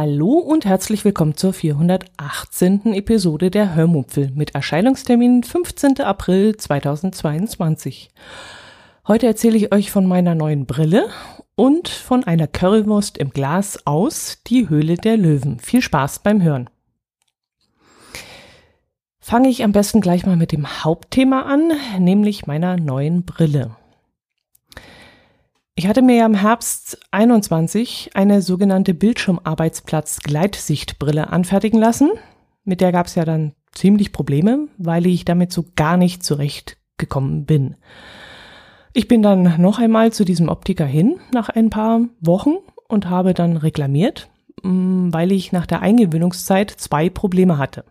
Hallo und herzlich willkommen zur 418. Episode der Hörmupfel mit Erscheinungstermin 15. April 2022. Heute erzähle ich euch von meiner neuen Brille und von einer Currywurst im Glas aus Die Höhle der Löwen. Viel Spaß beim Hören. Fange ich am besten gleich mal mit dem Hauptthema an, nämlich meiner neuen Brille. Ich hatte mir ja im Herbst 21 eine sogenannte Bildschirmarbeitsplatz-Gleitsichtbrille anfertigen lassen. Mit der gab es ja dann ziemlich Probleme, weil ich damit so gar nicht zurechtgekommen bin. Ich bin dann noch einmal zu diesem Optiker hin nach ein paar Wochen und habe dann reklamiert, mm, weil ich nach der Eingewöhnungszeit zwei Probleme hatte.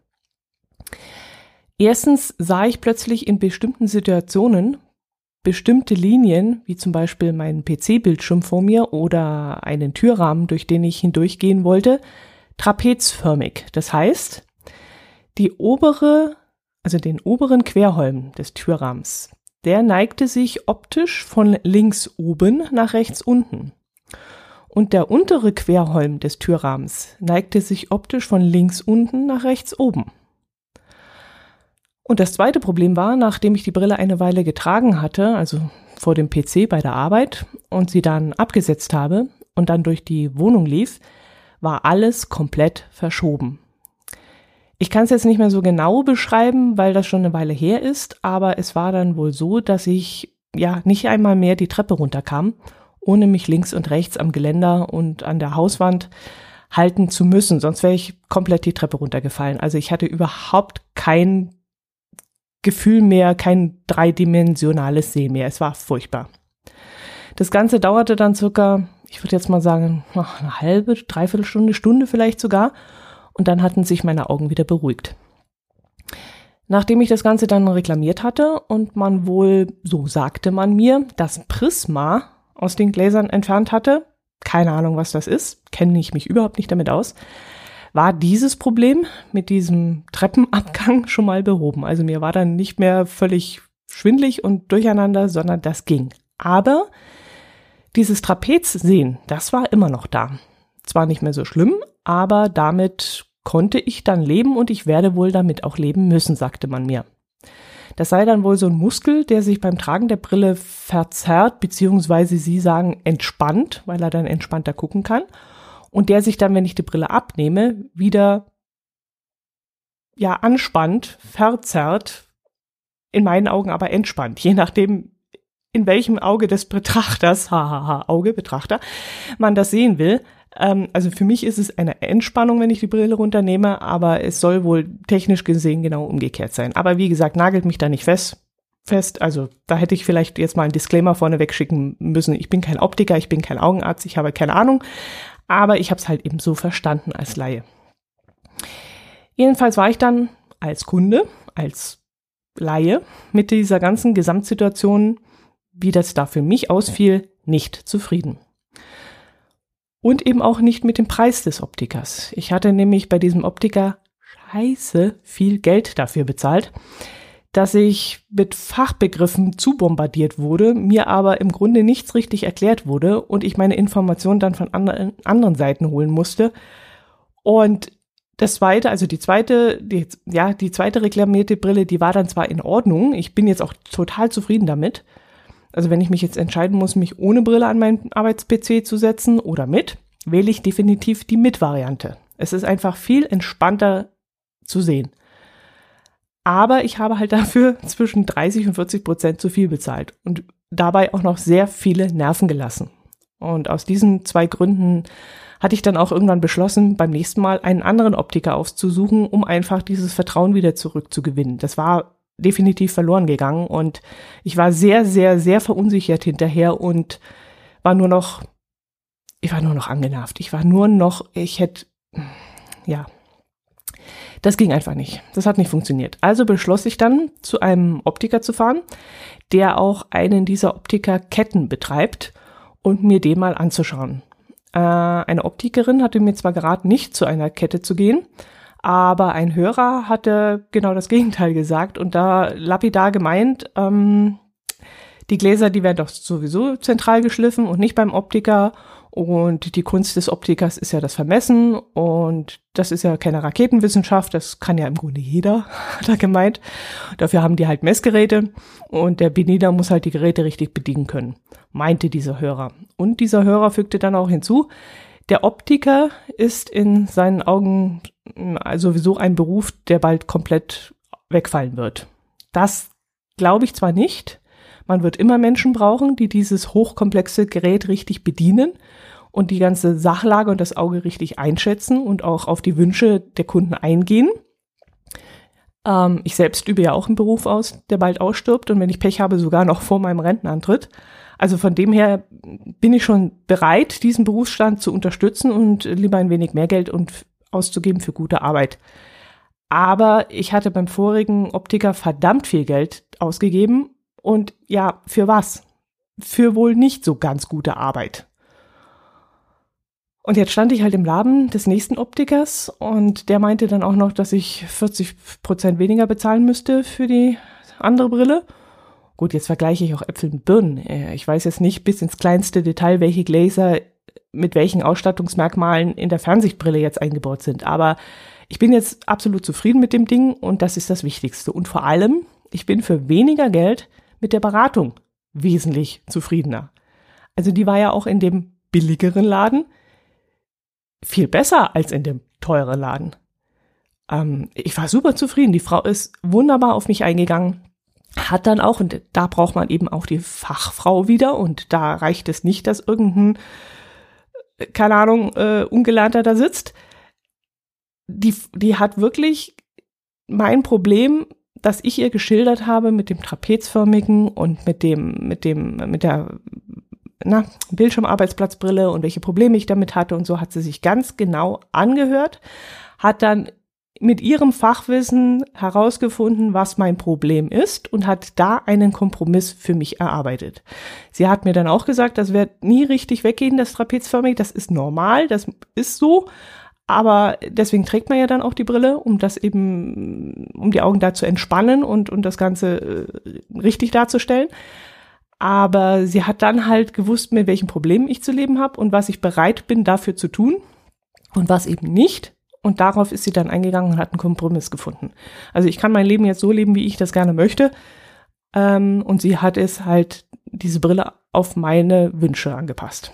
Erstens sah ich plötzlich in bestimmten Situationen bestimmte Linien, wie zum Beispiel meinen PC-Bildschirm vor mir oder einen Türrahmen, durch den ich hindurchgehen wollte, trapezförmig. Das heißt, die obere, also den oberen Querholm des Türrahmens, der neigte sich optisch von links oben nach rechts unten. Und der untere Querholm des Türrahmens neigte sich optisch von links unten nach rechts oben. Und das zweite Problem war, nachdem ich die Brille eine Weile getragen hatte, also vor dem PC bei der Arbeit und sie dann abgesetzt habe und dann durch die Wohnung lief, war alles komplett verschoben. Ich kann es jetzt nicht mehr so genau beschreiben, weil das schon eine Weile her ist, aber es war dann wohl so, dass ich ja nicht einmal mehr die Treppe runterkam, ohne mich links und rechts am Geländer und an der Hauswand halten zu müssen, sonst wäre ich komplett die Treppe runtergefallen. Also ich hatte überhaupt kein Gefühl mehr, kein dreidimensionales Sehen mehr. Es war furchtbar. Das Ganze dauerte dann circa, ich würde jetzt mal sagen, eine halbe, dreiviertel Stunde, Stunde vielleicht sogar. Und dann hatten sich meine Augen wieder beruhigt. Nachdem ich das Ganze dann reklamiert hatte und man wohl, so sagte man mir, das Prisma aus den Gläsern entfernt hatte, keine Ahnung, was das ist, kenne ich mich überhaupt nicht damit aus, war dieses Problem mit diesem Treppenabgang schon mal behoben. Also mir war dann nicht mehr völlig schwindlig und durcheinander, sondern das ging. Aber dieses Trapezsehen, das war immer noch da. Zwar nicht mehr so schlimm, aber damit konnte ich dann leben und ich werde wohl damit auch leben müssen, sagte man mir. Das sei dann wohl so ein Muskel, der sich beim Tragen der Brille verzerrt, beziehungsweise Sie sagen entspannt, weil er dann entspannter gucken kann und der sich dann, wenn ich die Brille abnehme, wieder ja anspannt, verzerrt, in meinen Augen aber entspannt, je nachdem, in welchem Auge des Betrachters, hahaha, Auge, Betrachter, man das sehen will. Ähm, also für mich ist es eine Entspannung, wenn ich die Brille runternehme, aber es soll wohl technisch gesehen genau umgekehrt sein. Aber wie gesagt, nagelt mich da nicht fest. Fest, also da hätte ich vielleicht jetzt mal einen Disclaimer vorne wegschicken müssen. Ich bin kein Optiker, ich bin kein Augenarzt, ich habe keine Ahnung aber ich habe es halt eben so verstanden als Laie. Jedenfalls war ich dann als Kunde, als Laie mit dieser ganzen Gesamtsituation, wie das da für mich ausfiel, nicht zufrieden. Und eben auch nicht mit dem Preis des Optikers. Ich hatte nämlich bei diesem Optiker scheiße viel Geld dafür bezahlt, dass ich mit Fachbegriffen zu bombardiert wurde, mir aber im Grunde nichts richtig erklärt wurde und ich meine Informationen dann von anderen, anderen Seiten holen musste. Und das zweite, also die zweite, die, ja, die zweite reklamierte Brille, die war dann zwar in Ordnung. Ich bin jetzt auch total zufrieden damit. Also wenn ich mich jetzt entscheiden muss, mich ohne Brille an meinen Arbeits-PC zu setzen oder mit, wähle ich definitiv die Mit-Variante. Es ist einfach viel entspannter zu sehen. Aber ich habe halt dafür zwischen 30 und 40 Prozent zu viel bezahlt und dabei auch noch sehr viele Nerven gelassen. Und aus diesen zwei Gründen hatte ich dann auch irgendwann beschlossen, beim nächsten Mal einen anderen Optiker aufzusuchen, um einfach dieses Vertrauen wieder zurückzugewinnen. Das war definitiv verloren gegangen und ich war sehr, sehr, sehr verunsichert hinterher und war nur noch, ich war nur noch angenervt. Ich war nur noch, ich hätte, ja, Das ging einfach nicht. Das hat nicht funktioniert. Also beschloss ich dann, zu einem Optiker zu fahren, der auch einen dieser Optikerketten betreibt und mir den mal anzuschauen. Äh, eine Optikerin hatte mir zwar geraten, nicht zu einer Kette zu gehen, aber ein Hörer hatte genau das Gegenteil gesagt und da lapidar gemeint, ähm, die Gläser, die werden doch sowieso zentral geschliffen und nicht beim Optiker. Und die Kunst des Optikers ist ja das Vermessen und das ist ja keine Raketenwissenschaft, das kann ja im Grunde jeder, hat er gemeint. Dafür haben die halt Messgeräte und der Benida muss halt die Geräte richtig bedienen können, meinte dieser Hörer. Und dieser Hörer fügte dann auch hinzu, der Optiker ist in seinen Augen sowieso ein Beruf, der bald komplett wegfallen wird. Das glaube ich zwar nicht, man wird immer Menschen brauchen, die dieses hochkomplexe Gerät richtig bedienen und die ganze Sachlage und das Auge richtig einschätzen und auch auf die Wünsche der Kunden eingehen. Ähm, ich selbst übe ja auch einen Beruf aus, der bald ausstirbt und wenn ich Pech habe, sogar noch vor meinem Rentenantritt. Also von dem her bin ich schon bereit, diesen Berufsstand zu unterstützen und lieber ein wenig mehr Geld und auszugeben für gute Arbeit. Aber ich hatte beim vorigen Optiker verdammt viel Geld ausgegeben und ja, für was? Für wohl nicht so ganz gute Arbeit. Und jetzt stand ich halt im Laden des nächsten Optikers und der meinte dann auch noch, dass ich 40 Prozent weniger bezahlen müsste für die andere Brille. Gut, jetzt vergleiche ich auch Äpfel mit Birnen. Äh, ich weiß jetzt nicht bis ins kleinste Detail, welche Gläser mit welchen Ausstattungsmerkmalen in der Fernsichtbrille jetzt eingebaut sind. Aber ich bin jetzt absolut zufrieden mit dem Ding und das ist das Wichtigste. Und vor allem, ich bin für weniger Geld mit der Beratung wesentlich zufriedener. Also die war ja auch in dem billigeren Laden viel besser als in dem teuren Laden. Ähm, ich war super zufrieden. Die Frau ist wunderbar auf mich eingegangen, hat dann auch, und da braucht man eben auch die Fachfrau wieder, und da reicht es nicht, dass irgendein, keine Ahnung, äh, Ungelernter da sitzt. Die, die hat wirklich mein Problem das ich ihr geschildert habe mit dem trapezförmigen und mit dem, mit dem, mit der na, Bildschirmarbeitsplatzbrille und welche Probleme ich damit hatte und so hat sie sich ganz genau angehört, hat dann mit ihrem Fachwissen herausgefunden, was mein Problem ist und hat da einen Kompromiss für mich erarbeitet. Sie hat mir dann auch gesagt, das wird nie richtig weggehen, das trapezförmig, das ist normal, das ist so, aber deswegen trägt man ja dann auch die Brille, um das eben, um die Augen da zu entspannen und, und das Ganze äh, richtig darzustellen. Aber sie hat dann halt gewusst, mit welchen Problemen ich zu leben habe und was ich bereit bin, dafür zu tun und was eben nicht. Und darauf ist sie dann eingegangen und hat einen Kompromiss gefunden. Also ich kann mein Leben jetzt so leben, wie ich das gerne möchte. Ähm, und sie hat es halt, diese Brille auf meine Wünsche angepasst.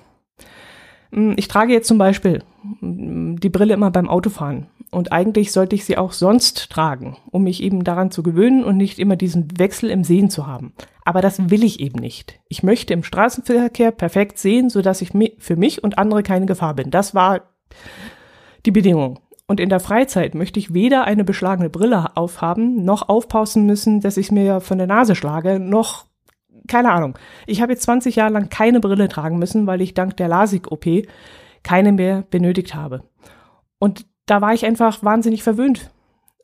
Hm, ich trage jetzt zum Beispiel hm, die Brille immer beim Autofahren. Und eigentlich sollte ich sie auch sonst tragen, um mich eben daran zu gewöhnen und nicht immer diesen Wechsel im Sehen zu haben. Aber das will ich eben nicht. Ich möchte im Straßenverkehr perfekt sehen, sodass ich für mich und andere keine Gefahr bin. Das war die Bedingung. Und in der Freizeit möchte ich weder eine beschlagene Brille aufhaben, noch aufpassen müssen, dass ich mir von der Nase schlage, noch keine Ahnung. Ich habe jetzt 20 Jahre lang keine Brille tragen müssen, weil ich dank der LASIK-OP keine mehr benötigt habe. Und da war ich einfach wahnsinnig verwöhnt.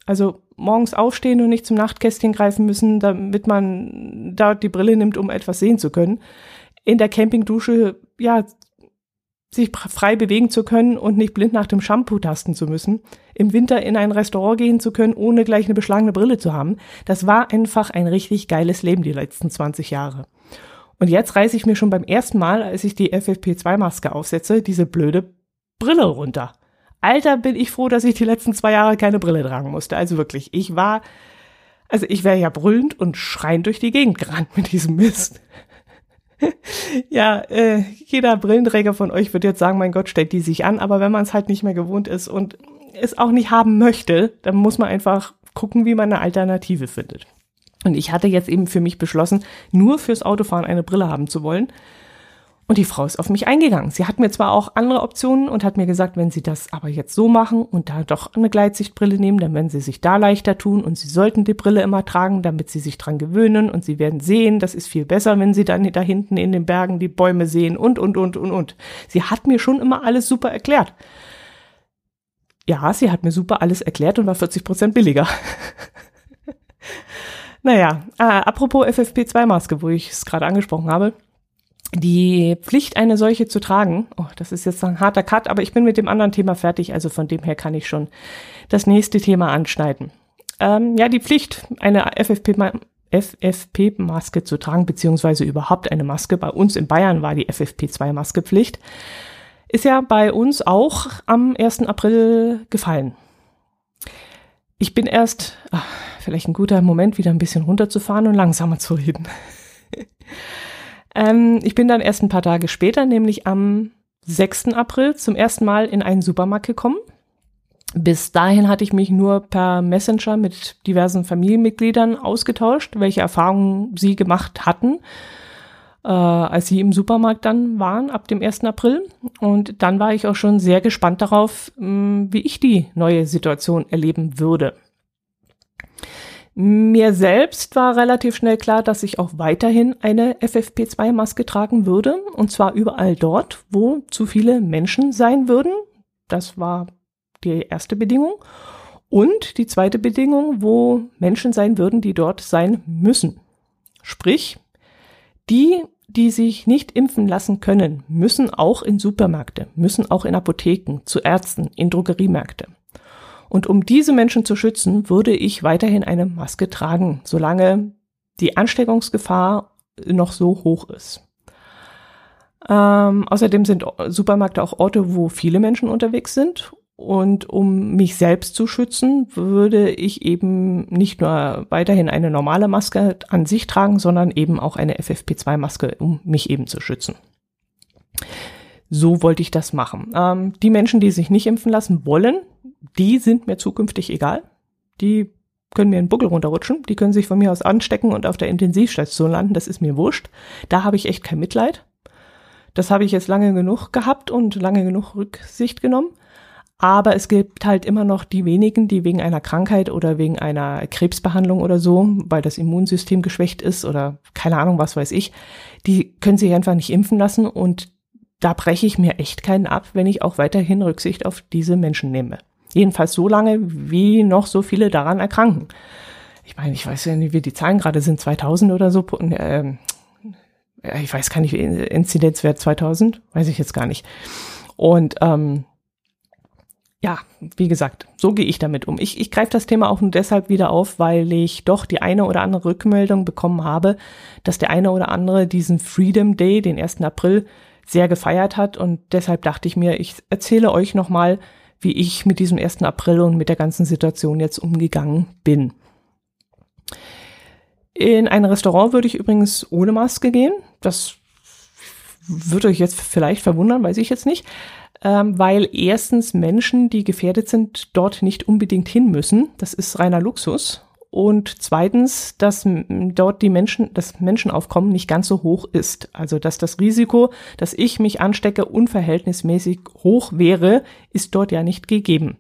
Also morgens aufstehen und nicht zum Nachtkästchen greifen müssen, damit man da die Brille nimmt, um etwas sehen zu können. In der Campingdusche, ja, sich frei bewegen zu können und nicht blind nach dem Shampoo tasten zu müssen, im Winter in ein Restaurant gehen zu können, ohne gleich eine beschlagene Brille zu haben, das war einfach ein richtig geiles Leben die letzten 20 Jahre. Und jetzt reiße ich mir schon beim ersten Mal, als ich die FFP2-Maske aufsetze, diese blöde Brille runter. Alter, bin ich froh, dass ich die letzten zwei Jahre keine Brille tragen musste. Also wirklich, ich war, also ich wäre ja brüllend und schreiend durch die Gegend gerannt mit diesem Mist. ja, äh, jeder Brillenträger von euch wird jetzt sagen, mein Gott, stellt die sich an, aber wenn man es halt nicht mehr gewohnt ist und es auch nicht haben möchte, dann muss man einfach gucken, wie man eine Alternative findet. Und ich hatte jetzt eben für mich beschlossen, nur fürs Autofahren eine Brille haben zu wollen, und die Frau ist auf mich eingegangen. Sie hat mir zwar auch andere Optionen und hat mir gesagt, wenn Sie das aber jetzt so machen und da doch eine Gleitsichtbrille nehmen, dann werden Sie sich da leichter tun und Sie sollten die Brille immer tragen, damit Sie sich dran gewöhnen und Sie werden sehen, das ist viel besser, wenn Sie dann da hinten in den Bergen die Bäume sehen und, und, und, und, und. Sie hat mir schon immer alles super erklärt. ja, sie hat mir super alles erklärt und war 40 Prozent billiger. naja, äh, apropos FFP2-Maske, wo ich es gerade angesprochen habe. Die Pflicht, eine solche zu tragen, oh, das ist jetzt ein harter Cut, aber ich bin mit dem anderen Thema fertig, also von dem her kann ich schon das nächste Thema anschneiden. Ähm, ja, die Pflicht, eine FFP, FFP-Maske zu tragen, beziehungsweise überhaupt eine Maske. Bei uns in Bayern war die FFP2-Maske Pflicht. Ist ja bei uns auch am 1. April gefallen. Ich bin erst, ach, vielleicht ein guter Moment, wieder ein bisschen runterzufahren und langsamer zu reden. ähm, ich bin dann erst ein paar Tage später, nämlich am 6. April, zum ersten Mal in einen Supermarkt gekommen bis dahin hatte ich mich nur per Messenger mit diversen Familienmitgliedern ausgetauscht, welche Erfahrungen sie gemacht hatten, äh, als sie im Supermarkt dann waren ab dem 1. April. Und dann war ich auch schon sehr gespannt darauf, mh, wie ich die neue Situation erleben würde. Mir selbst war relativ schnell klar, dass ich auch weiterhin eine FFP2-Maske tragen würde, und zwar überall dort, wo zu viele Menschen sein würden. Das war die erste Bedingung. Und die zweite Bedingung, wo Menschen sein würden, die dort sein müssen. Sprich, die, die sich nicht impfen lassen können, müssen auch in Supermärkte, müssen auch in Apotheken, zu Ärzten, in Drogeriemärkte. Und um diese Menschen zu schützen, würde ich weiterhin eine Maske tragen, solange die Ansteckungsgefahr noch so hoch ist. Ähm, außerdem sind Supermärkte auch Orte, wo viele Menschen unterwegs sind und um mich selbst zu schützen, würde ich eben nicht nur weiterhin eine normale Maske an sich tragen, sondern eben auch eine FFP2-Maske, um mich eben zu schützen. So wollte ich das machen. Ähm, die Menschen, die sich nicht impfen lassen wollen, die sind mir zukünftig egal. Die können mir einen Buckel runterrutschen. Die können sich von mir aus anstecken und auf der Intensivstation landen. Das ist mir wurscht. Da habe ich echt kein Mitleid. Das habe ich jetzt lange genug gehabt und lange genug Rücksicht genommen. Aber es gibt halt immer noch die wenigen, die wegen einer Krankheit oder wegen einer Krebsbehandlung oder so, weil das Immunsystem geschwächt ist oder keine Ahnung, was weiß ich, die können sich einfach nicht impfen lassen und da breche ich mir echt keinen ab, wenn ich auch weiterhin Rücksicht auf diese Menschen nehme. Jedenfalls so lange, wie noch so viele daran erkranken. Ich meine, ich weiß ja nicht, wie die Zahlen gerade sind, 2000 oder so. Äh, ich weiß gar nicht, Inzidenzwert 2000, weiß ich jetzt gar nicht. Und ähm, ja, wie gesagt, so gehe ich damit um. Ich, ich greife das Thema auch nur deshalb wieder auf, weil ich doch die eine oder andere Rückmeldung bekommen habe, dass der eine oder andere diesen Freedom Day, den 1. April, sehr gefeiert hat. Und deshalb dachte ich mir, ich erzähle euch nochmal, wie ich mit diesem 1. April und mit der ganzen Situation jetzt umgegangen bin. In ein Restaurant würde ich übrigens ohne Maske gehen. Das würde euch jetzt vielleicht verwundern, weiß ich jetzt nicht ähm, weil erstens Menschen, die gefährdet sind, dort nicht unbedingt hin müssen. Das ist reiner Luxus. Und zweitens, dass dort die Menschen, das Menschenaufkommen nicht ganz so hoch ist. Also, dass das Risiko, dass ich mich anstecke, unverhältnismäßig hoch wäre, ist dort ja nicht gegeben.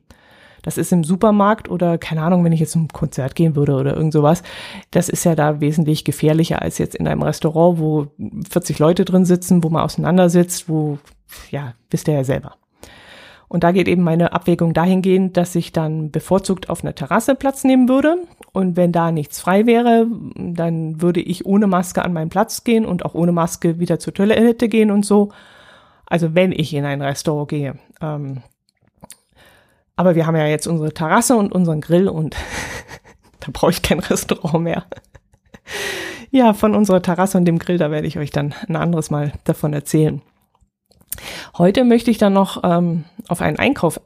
Das ist im Supermarkt oder keine Ahnung, wenn ich jetzt zum Konzert gehen würde oder irgend sowas. Das ist ja da wesentlich gefährlicher als jetzt in einem Restaurant, wo 40 Leute drin sitzen, wo man auseinandersitzt, wo ja, wisst ihr ja selber. Und da geht eben meine Abwägung dahingehend, dass ich dann bevorzugt auf einer Terrasse Platz nehmen würde. Und wenn da nichts frei wäre, dann würde ich ohne Maske an meinen Platz gehen und auch ohne Maske wieder zur Toilette gehen und so. Also wenn ich in ein Restaurant gehe. Ähm, aber wir haben ja jetzt unsere Terrasse und unseren Grill und da brauche ich kein Restaurant mehr. ja, von unserer Terrasse und dem Grill, da werde ich euch dann ein anderes Mal davon erzählen. Heute möchte ich dann noch ähm, auf einen Einkauf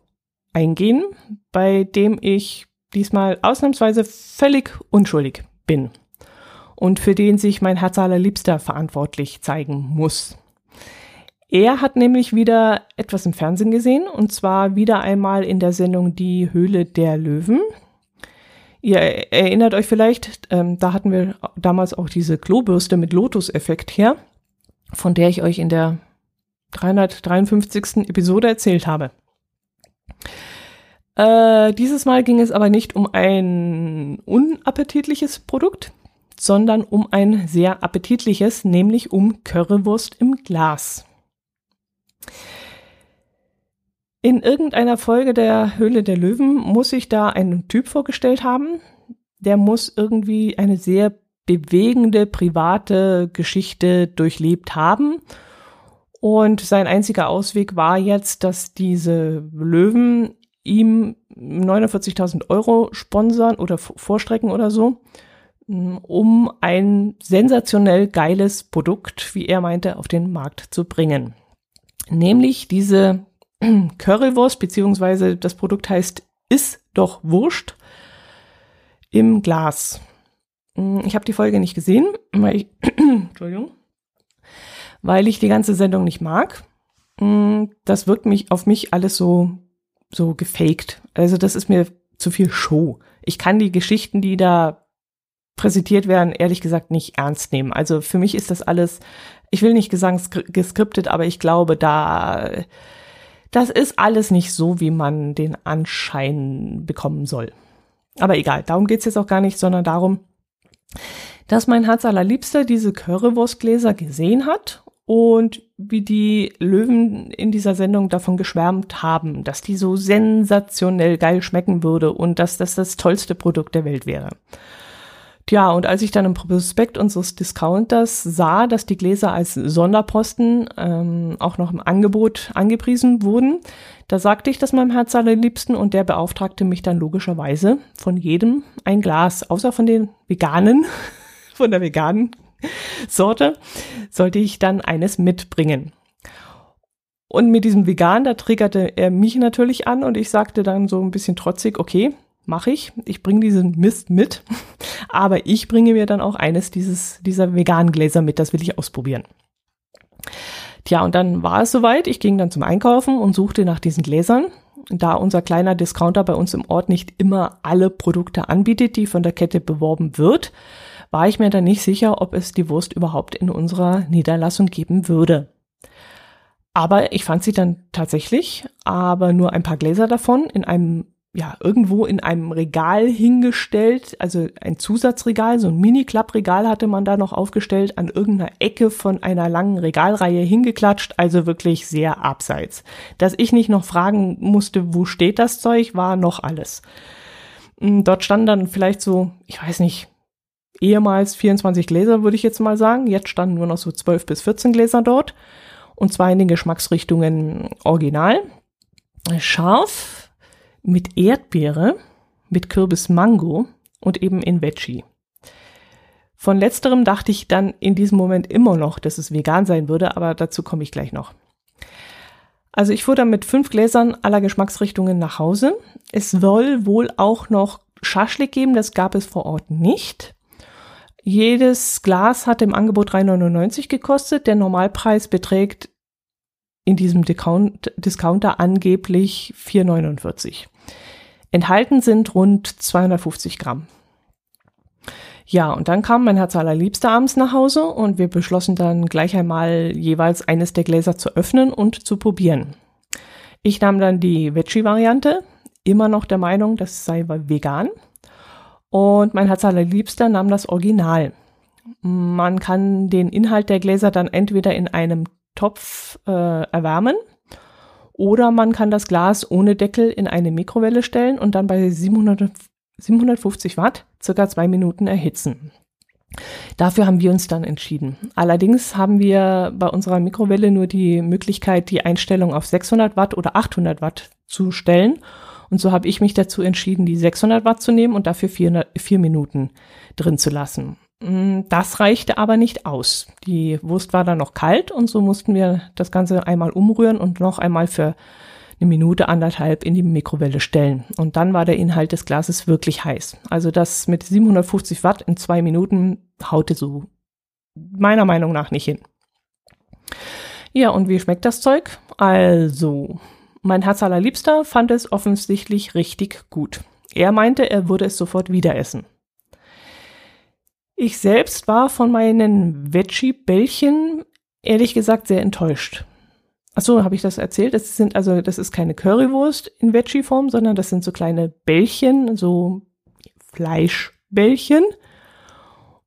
eingehen, bei dem ich diesmal ausnahmsweise völlig unschuldig bin und für den sich mein Herz allerliebster verantwortlich zeigen muss. Er hat nämlich wieder etwas im Fernsehen gesehen und zwar wieder einmal in der Sendung Die Höhle der Löwen. Ihr erinnert euch vielleicht, ähm, da hatten wir damals auch diese Klobürste mit Lotus-Effekt her, von der ich euch in der 353. Episode erzählt habe. Äh, dieses Mal ging es aber nicht um ein unappetitliches Produkt, sondern um ein sehr appetitliches, nämlich um Currywurst im Glas. In irgendeiner Folge der Höhle der Löwen muss sich da ein Typ vorgestellt haben. Der muss irgendwie eine sehr bewegende private Geschichte durchlebt haben. Und sein einziger Ausweg war jetzt, dass diese Löwen ihm 49.000 Euro sponsern oder vorstrecken oder so, um ein sensationell geiles Produkt, wie er meinte, auf den Markt zu bringen. Nämlich diese Currywurst, beziehungsweise das Produkt heißt Ist doch Wurscht im Glas. Hm, ich habe die Folge nicht gesehen, weil ich, Entschuldigung, weil ich die ganze Sendung nicht mag. Hm, das wirkt mich auf mich alles so so gefaked. Also das ist mir zu viel Show. Ich kann die Geschichten, die da präsentiert werden, ehrlich gesagt nicht ernst nehmen. Also für mich ist das alles, ich will nicht sagen geskriptet, aber ich glaube, da das ist alles nicht so, wie man den Anschein bekommen soll. Aber egal, darum geht's jetzt auch gar nicht, sondern darum, dass mein Herz allerliebster diese Currywurstgläser gesehen hat und wie die Löwen in dieser Sendung davon geschwärmt haben, dass die so sensationell geil schmecken würde und dass das das tollste Produkt der Welt wäre. Tja, und als ich dann im Prospekt unseres Discounters sah, dass die Gläser als Sonderposten ähm, auch noch im Angebot angepriesen wurden, da sagte ich das meinem Herz allerliebsten und der beauftragte mich dann logischerweise von jedem ein Glas, außer von den Veganen, von der veganen Sorte, sollte ich dann eines mitbringen. Und mit diesem Vegan, da triggerte er mich natürlich an und ich sagte dann so ein bisschen trotzig, okay, mache ich. Ich bringe diesen Mist mit, aber ich bringe mir dann auch eines dieses, dieser veganen Gläser mit, das will ich ausprobieren. Tja, und dann war es soweit. Ich ging dann zum Einkaufen und suchte nach diesen Gläsern. Da unser kleiner Discounter bei uns im Ort nicht immer alle Produkte anbietet, die von der Kette beworben wird, war ich mir dann nicht sicher, ob es die Wurst überhaupt in unserer Niederlassung geben würde. Aber ich fand sie dann tatsächlich, aber nur ein paar Gläser davon in einem, ja, irgendwo in einem Regal hingestellt, also ein Zusatzregal, so ein Mini-Klappregal hatte man da noch aufgestellt, an irgendeiner Ecke von einer langen Regalreihe hingeklatscht, also wirklich sehr abseits. Dass ich nicht noch fragen musste, wo steht das Zeug, war noch alles. Hm, dort standen dann vielleicht so, ich weiß nicht, ehemals 24 Gläser, würde ich jetzt mal sagen. Jetzt standen nur noch so 12 bis 14 Gläser dort. Und zwar in den Geschmacksrichtungen original. Scharf mit Erdbeere, mit Kürbis Mango und eben in Veggie. Von letzterem dachte ich dann in diesem Moment immer noch, dass es vegan sein würde, aber dazu komme ich gleich noch. Also ich fuhr dann mit fünf Gläsern aller Geschmacksrichtungen nach Hause. Es soll wohl auch noch Schaschlik geben, das gab es vor Ort nicht. Jedes Glas hat im Angebot 3,99 gekostet. Der Normalpreis beträgt in diesem Discount Discounter angeblich 4,49. Enthalten sind rund 250 Gramm. Ja, und dann kam mein Herz allerliebster abends nach Hause und wir beschlossen dann gleich einmal jeweils eines der Gläser zu öffnen und zu probieren. Ich nahm dann die Veggie-Variante, immer noch der Meinung, das sei vegan. Und mein Herz allerliebster nahm das Original. Man kann den Inhalt der Gläser dann entweder in einem Topf äh, erwärmen oder man kann das Glas ohne Deckel in eine Mikrowelle stellen und dann bei 700, 750 Watt circa zwei Minuten erhitzen. Dafür haben wir uns dann entschieden. Allerdings haben wir bei unserer Mikrowelle nur die Möglichkeit, die Einstellung auf 600 Watt oder 800 Watt zu stellen und so habe ich mich dazu entschieden, die 600 Watt zu nehmen und dafür vier, vier Minuten drin zu lassen. Mm, das reichte aber nicht aus. Die Wurst war dann noch kalt und so mussten wir das Ganze einmal umrühren und noch einmal für eine Minute, anderthalb in die Mikrowelle stellen. Und dann war der Inhalt des Glases wirklich heiß. Also das mit 750 Watt in zwei Minuten haute so meiner Meinung nach nicht hin. Ja, und wie schmeckt das Zeug? Also, mein Herz allerliebster fand es offensichtlich richtig gut. Er meinte, er würde es sofort wieder essen. Ich selbst war von meinen Veggie-Bällchen ehrlich gesagt sehr enttäuscht. Achso, habe ich das erzählt? Das sind also, das ist keine Currywurst in Veggie-Form, sondern das sind so kleine Bällchen, so Fleischbällchen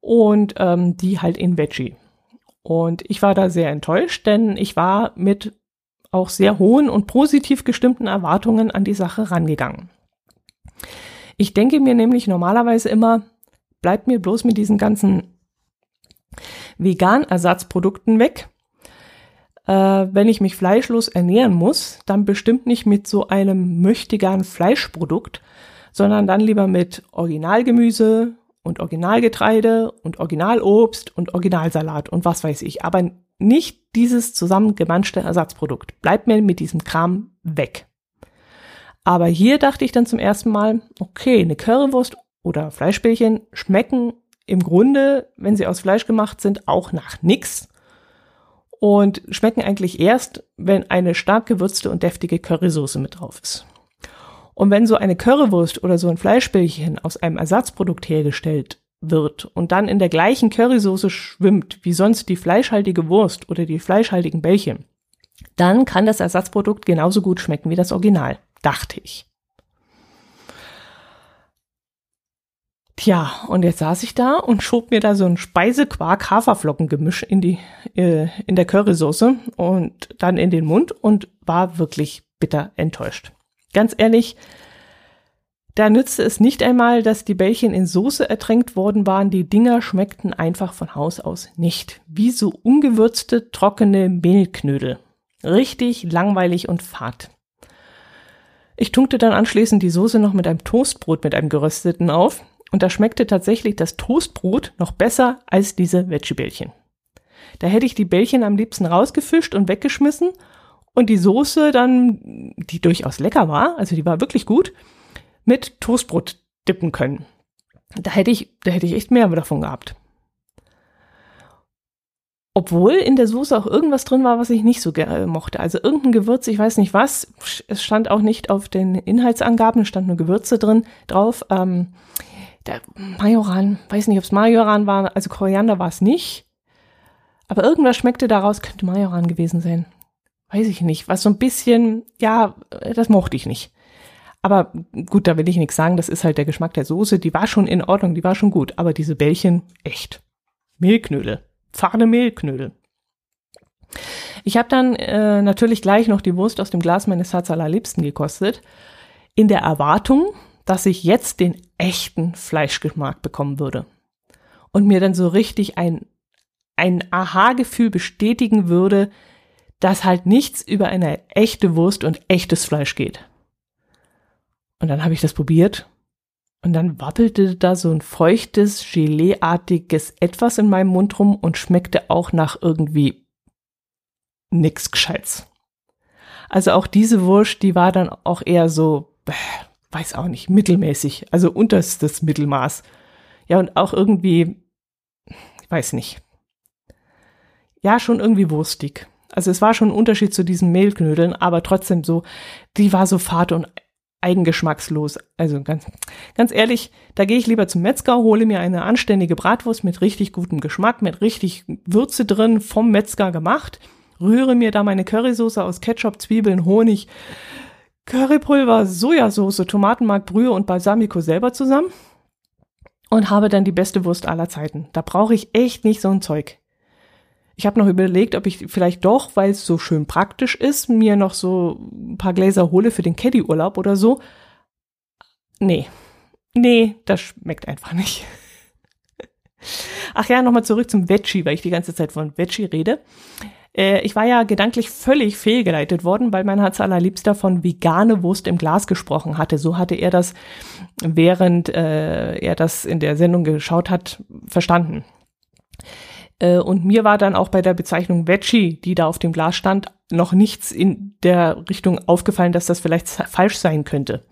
und ähm, die halt in Veggie. Und ich war da sehr enttäuscht, denn ich war mit auch sehr hohen und positiv gestimmten Erwartungen an die Sache rangegangen. Ich denke mir nämlich normalerweise immer, bleibt mir bloß mit diesen ganzen Vegan-Ersatzprodukten weg. Äh, wenn ich mich fleischlos ernähren muss, dann bestimmt nicht mit so einem möchtegern Fleischprodukt, sondern dann lieber mit Originalgemüse und Originalgetreide und Originalobst und Originalsalat und was weiß ich. Aber nicht dieses zusammengemanschte Ersatzprodukt. Bleibt mir mit diesem Kram weg. Aber hier dachte ich dann zum ersten Mal, okay, eine Currywurst oder Fleischbällchen schmecken im Grunde, wenn sie aus Fleisch gemacht sind, auch nach nix und schmecken eigentlich erst, wenn eine stark gewürzte und deftige Currysoße mit drauf ist. Und wenn so eine Currywurst oder so ein Fleischbällchen aus einem Ersatzprodukt hergestellt wird und dann in der gleichen Currysoße schwimmt wie sonst die fleischhaltige Wurst oder die fleischhaltigen Bällchen, dann kann das Ersatzprodukt genauso gut schmecken wie das Original, dachte ich. Tja, und jetzt saß ich da und schob mir da so ein Speisequark-Haferflockengemisch in die, äh, in der Currysoße und dann in den Mund und war wirklich bitter enttäuscht. Ganz ehrlich, da nützte es nicht einmal, dass die Bällchen in Soße ertränkt worden waren, die Dinger schmeckten einfach von Haus aus nicht. Wie so ungewürzte, trockene Mehlknödel. Richtig langweilig und fad. Ich tunkte dann anschließend die Soße noch mit einem Toastbrot mit einem gerösteten auf und da schmeckte tatsächlich das Toastbrot noch besser als diese Veggie-Bällchen. Da hätte ich die Bällchen am liebsten rausgefischt und weggeschmissen und die Soße dann, die durchaus lecker war, also die war wirklich gut, mit Toastbrot dippen können. Da hätte ich, da hätte ich echt mehr davon gehabt. Obwohl in der Soße auch irgendwas drin war, was ich nicht so gerne mochte. Also irgendein Gewürz, ich weiß nicht was. Es stand auch nicht auf den Inhaltsangaben, es stand nur Gewürze drin drauf. Ähm, der Majoran, weiß nicht, ob es Majoran war, also Koriander war es nicht. Aber irgendwas schmeckte daraus, könnte Majoran gewesen sein. Weiß ich nicht. Was so ein bisschen, ja, das mochte ich nicht. Aber gut, da will ich nichts sagen. Das ist halt der Geschmack der Soße. Die war schon in Ordnung, die war schon gut. Aber diese Bällchen, echt. Mehlknödel. Fahne Mehlknödel. Ich habe dann äh, natürlich gleich noch die Wurst aus dem Glas meines Herz allerliebsten gekostet. In der Erwartung, dass ich jetzt den echten Fleischgeschmack bekommen würde. Und mir dann so richtig ein, ein Aha-Gefühl bestätigen würde, dass halt nichts über eine echte Wurst und echtes Fleisch geht. Und dann habe ich das probiert und dann wappelte da so ein feuchtes, Geleeartiges Etwas in meinem Mund rum und schmeckte auch nach irgendwie nix Gescheites. Also auch diese Wurst, die war dann auch eher so, weiß auch nicht, mittelmäßig, also unterstes Mittelmaß. Ja, und auch irgendwie, ich weiß nicht. Ja, schon irgendwie wurstig. Also es war schon ein Unterschied zu diesen Mehlknödeln, aber trotzdem so, die war so fad und eigengeschmackslos. Also ganz, ganz ehrlich, da gehe ich lieber zum Metzger, hole mir eine anständige Bratwurst mit richtig gutem Geschmack, mit richtig Würze drin, vom Metzger gemacht, rühre mir da meine Currysoße aus Ketchup, Zwiebeln, Honig, Currypulver, Sojasauce, Tomatenmark, Brühe und Balsamico selber zusammen und habe dann die beste Wurst aller Zeiten. Da brauche ich echt nicht so ein Zeug. Ich habe noch überlegt, ob ich vielleicht doch, weil es so schön praktisch ist, mir noch so ein paar Gläser hole für den Caddy-Urlaub oder so. Nee. Nee, das schmeckt einfach nicht. Ach ja, nochmal zurück zum Veggie, weil ich die ganze Zeit von Veggie rede. Äh, ich war ja gedanklich völlig fehlgeleitet worden, weil mein Herz allerliebster von vegane Wurst im Glas gesprochen hatte. So hatte er das, während äh, er das in der Sendung geschaut hat, verstanden. Äh, und mir war dann auch bei der Bezeichnung Veggie, die da auf dem Glas stand, noch nichts in der Richtung aufgefallen, dass das vielleicht falsch sein könnte.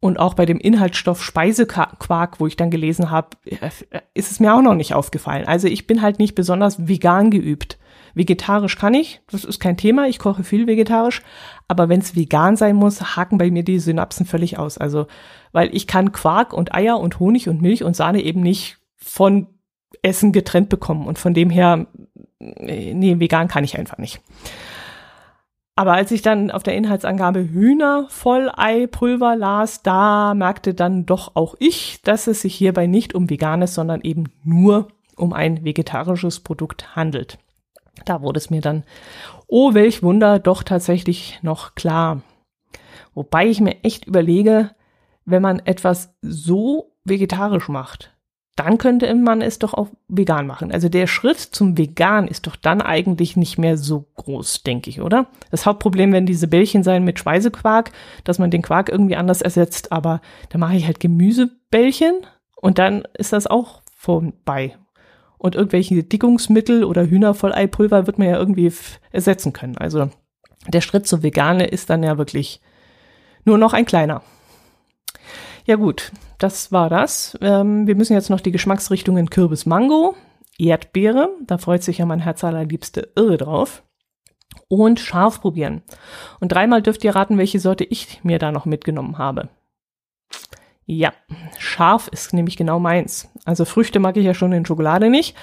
Und auch bei dem Inhaltsstoff Speisequark, wo ich dann gelesen habe, äh, ist es mir auch noch nicht aufgefallen. Also ich bin halt nicht besonders vegan geübt. Vegetarisch kann ich, das ist kein Thema, ich koche viel vegetarisch, aber wenn es vegan sein muss, haken bei mir die Synapsen völlig aus. Also, weil ich kann Quark und Eier und Honig und Milch und Sahne eben nicht von Essen getrennt bekommen und von dem her, nee, vegan kann ich einfach nicht. Aber als ich dann auf der Inhaltsangabe Hühner Volleipulver las, da merkte dann doch auch ich, dass es sich hierbei nicht um veganes, sondern eben nur um ein vegetarisches Produkt handelt. Da wurde es mir dann, oh welch Wunder, doch tatsächlich noch klar. Wobei ich mir echt überlege, wenn man etwas so vegetarisch macht, dann könnte man es doch auch vegan machen. Also der Schritt zum Vegan ist doch dann eigentlich nicht mehr so groß, denke ich, oder? Das Hauptproblem werden diese Bällchen sein mit Speisequark, dass man den Quark irgendwie anders ersetzt, aber da mache ich halt Gemüsebällchen und dann ist das auch vorbei. Und irgendwelche Dickungsmittel oder Hühnervolleipulver wird man ja irgendwie ersetzen können. Also der Schritt zur Vegane ist dann ja wirklich nur noch ein kleiner. Ja gut, das war das. Ähm, wir müssen jetzt noch die Geschmacksrichtungen Kürbis Mango, Erdbeere, da freut sich ja mein Herz allerliebste irre drauf. Und scharf probieren. Und dreimal dürft ihr raten, welche Sorte ich mir da noch mitgenommen habe. Ja, scharf ist nämlich genau meins. Also Früchte mag ich ja schon in Schokolade nicht.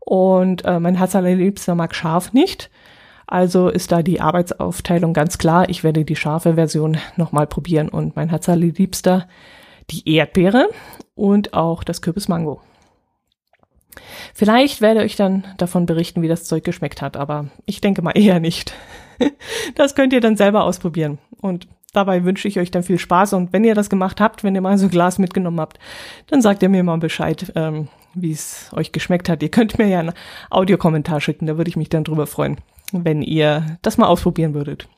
Und äh, mein Herz allerliebster mag scharf nicht. Also ist da die Arbeitsaufteilung ganz klar. Ich werde die scharfe Version nochmal probieren und mein Herz allerliebster die Erdbeere und auch das Kürbismango. Vielleicht werde ich dann davon berichten, wie das Zeug geschmeckt hat, aber ich denke mal eher nicht. Das könnt ihr dann selber ausprobieren. Und dabei wünsche ich euch dann viel Spaß. Und wenn ihr das gemacht habt, wenn ihr mal so ein Glas mitgenommen habt, dann sagt ihr mir mal Bescheid, ähm, wie es euch geschmeckt hat. Ihr könnt mir ja einen Audiokommentar schicken, da würde ich mich dann drüber freuen, wenn ihr das mal ausprobieren würdet.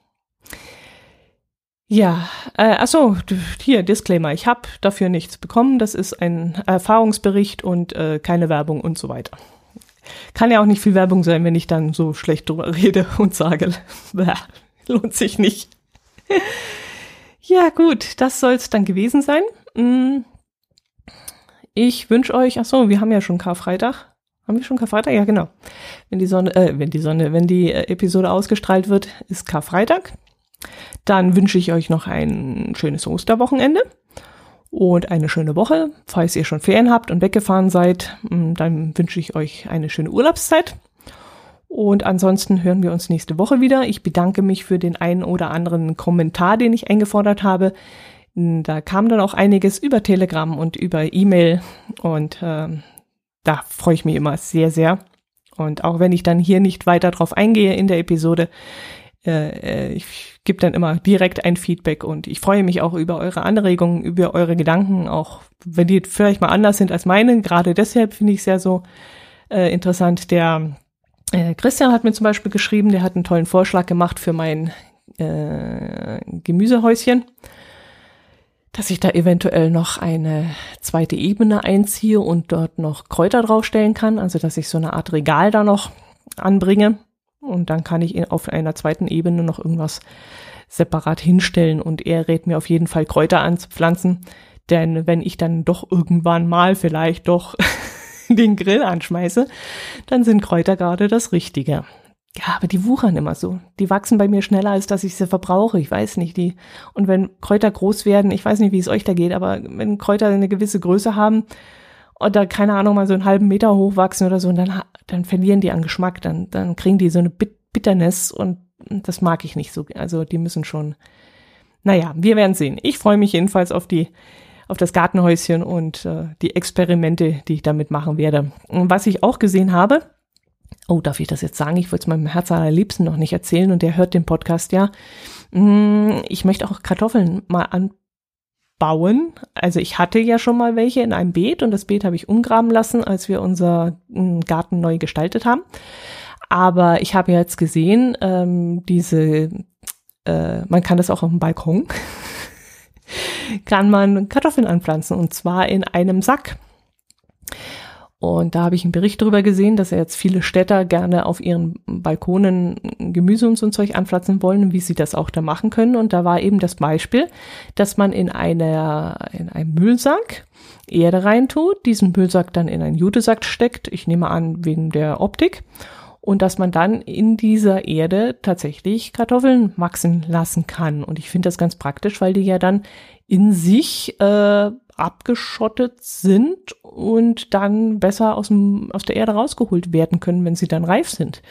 Ja, äh, achso, hier, Disclaimer. Ich habe dafür nichts bekommen. Das ist ein Erfahrungsbericht und äh, keine Werbung und so weiter. Kann ja auch nicht viel Werbung sein, wenn ich dann so schlecht drüber rede und sage, lohnt sich nicht. ja, gut, das soll's dann gewesen sein. Mm. Ich wünsche euch, achso, wir haben ja schon Karfreitag. Haben wir schon Karfreitag? Ja, genau. Wenn die Sonne, äh, wenn die Sonne, wenn die äh, Episode ausgestrahlt wird, ist Karfreitag. Dann wünsche ich euch noch ein schönes Osterwochenende und eine schöne Woche. Falls ihr schon Ferien habt und weggefahren seid, mm, dann wünsche ich euch eine schöne Urlaubszeit. Und ansonsten hören wir uns nächste Woche wieder. Ich bedanke mich für den einen oder anderen Kommentar, den ich eingefordert habe. Da kam dann auch einiges über Telegram und über E-Mail und äh, da freue ich mich immer sehr, sehr. Und auch wenn ich dann hier nicht weiter drauf eingehe in der Episode, äh, äh, ich gebe dann immer direkt ein Feedback und ich freue mich auch über eure Anregungen, über eure Gedanken, auch wenn die vielleicht mal anders sind als meine. Gerade deshalb finde ich es sehr so äh, interessant. Der äh, Christian hat mir zum Beispiel geschrieben, der hat einen tollen Vorschlag gemacht für mein äh, Gemüsehäuschen, dass ich da eventuell noch eine zweite Ebene einziehe und dort noch Kräuter draufstellen kann, also dass ich so eine Art Regal da noch anbringe und dann kann ich auf einer zweiten Ebene noch irgendwas separat hinstellen und er rät mir auf jeden Fall Kräuter anzupflanzen, denn wenn ich dann doch irgendwann mal vielleicht doch den Grill anschmeiße, dann sind Kräuter gerade das Richtige. Ja, aber die wuchern immer so. Die wachsen bei mir schneller, als dass ich sie verbrauche. Ich weiß nicht, die. Und wenn Kräuter groß werden, ich weiß nicht, wie es euch da geht, aber wenn Kräuter eine gewisse Größe haben, oder keine Ahnung, mal so einen halben Meter hochwachsen oder so, und dann, dann verlieren die an Geschmack, dann, dann kriegen die so eine Bit Bitterness und das mag ich nicht so. Also die müssen schon, naja, wir werden sehen. Ich freue mich jedenfalls auf die, auf das Gartenhäuschen und äh, die Experimente, die ich damit machen werde. Und was ich auch gesehen habe, oh, darf ich das jetzt sagen? Ich würde es meinem Herz allerliebsten noch nicht erzählen und der hört den Podcast ja. Mm, ich möchte auch Kartoffeln mal an bauen. Also ich hatte ja schon mal welche in einem Beet und das Beet habe ich umgraben lassen, als wir unser mm, Garten neu gestaltet haben. Aber ich habe jetzt gesehen, ähm, diese, äh, man kann das auch auf dem Balkon, kann man Kartoffeln anpflanzen und zwar in einem Sack. Und da habe ich einen Bericht darüber gesehen, dass jetzt viele Städter gerne auf ihren Balkonen Gemüse und so ein Zeug anpflanzen wollen wie sie das auch da machen können. Und da war eben das Beispiel, dass man in einer, in einem Müllsack Erde reintut, diesen Müllsack dann in einen Jutesack steckt. Ich nehme an, wegen der Optik. Und dass man dann in dieser Erde tatsächlich Kartoffeln wachsen lassen kann. Und ich finde das ganz praktisch, weil die ja dann in sich äh, abgeschottet sind und dann besser aus, dem, aus der Erde rausgeholt werden können, wenn sie dann reif sind.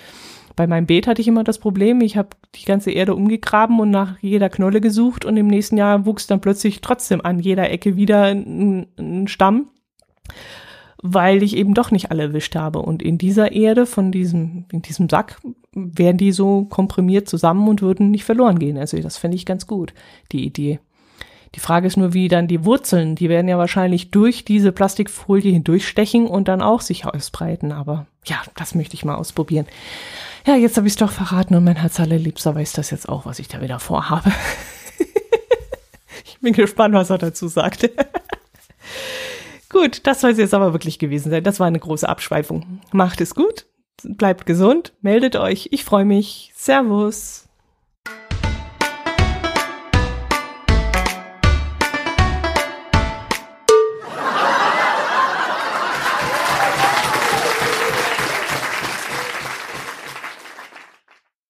Bei meinem Beet hatte ich immer das Problem, ich habe die ganze Erde umgegraben und nach jeder Knolle gesucht und im nächsten Jahr wuchs dann plötzlich trotzdem an jeder Ecke wieder ein, ein Stamm. weil ich eben doch nicht alle erwischt habe. Und in dieser Erde von diesem, in diesem Sack wären die so komprimiert zusammen und würden nicht verloren gehen. Also das finde ich ganz gut, die Idee. Die Frage ist nur, wie dann die Wurzeln, die werden ja wahrscheinlich durch diese Plastikfolie hindurchstechen und dann auch sich ausbreiten. Aber ja, das möchte ich mal ausprobieren. Ja, jetzt habe ich es doch verraten und mein Herz allerliebster weiß das jetzt auch, was ich da wieder vorhabe. ich bin gespannt, was er dazu sagt. gut, das soll es jetzt aber wirklich gewesen sein. Das war eine große Abschweifung. Macht es gut, bleibt gesund, meldet euch. Ich freue mich. Servus.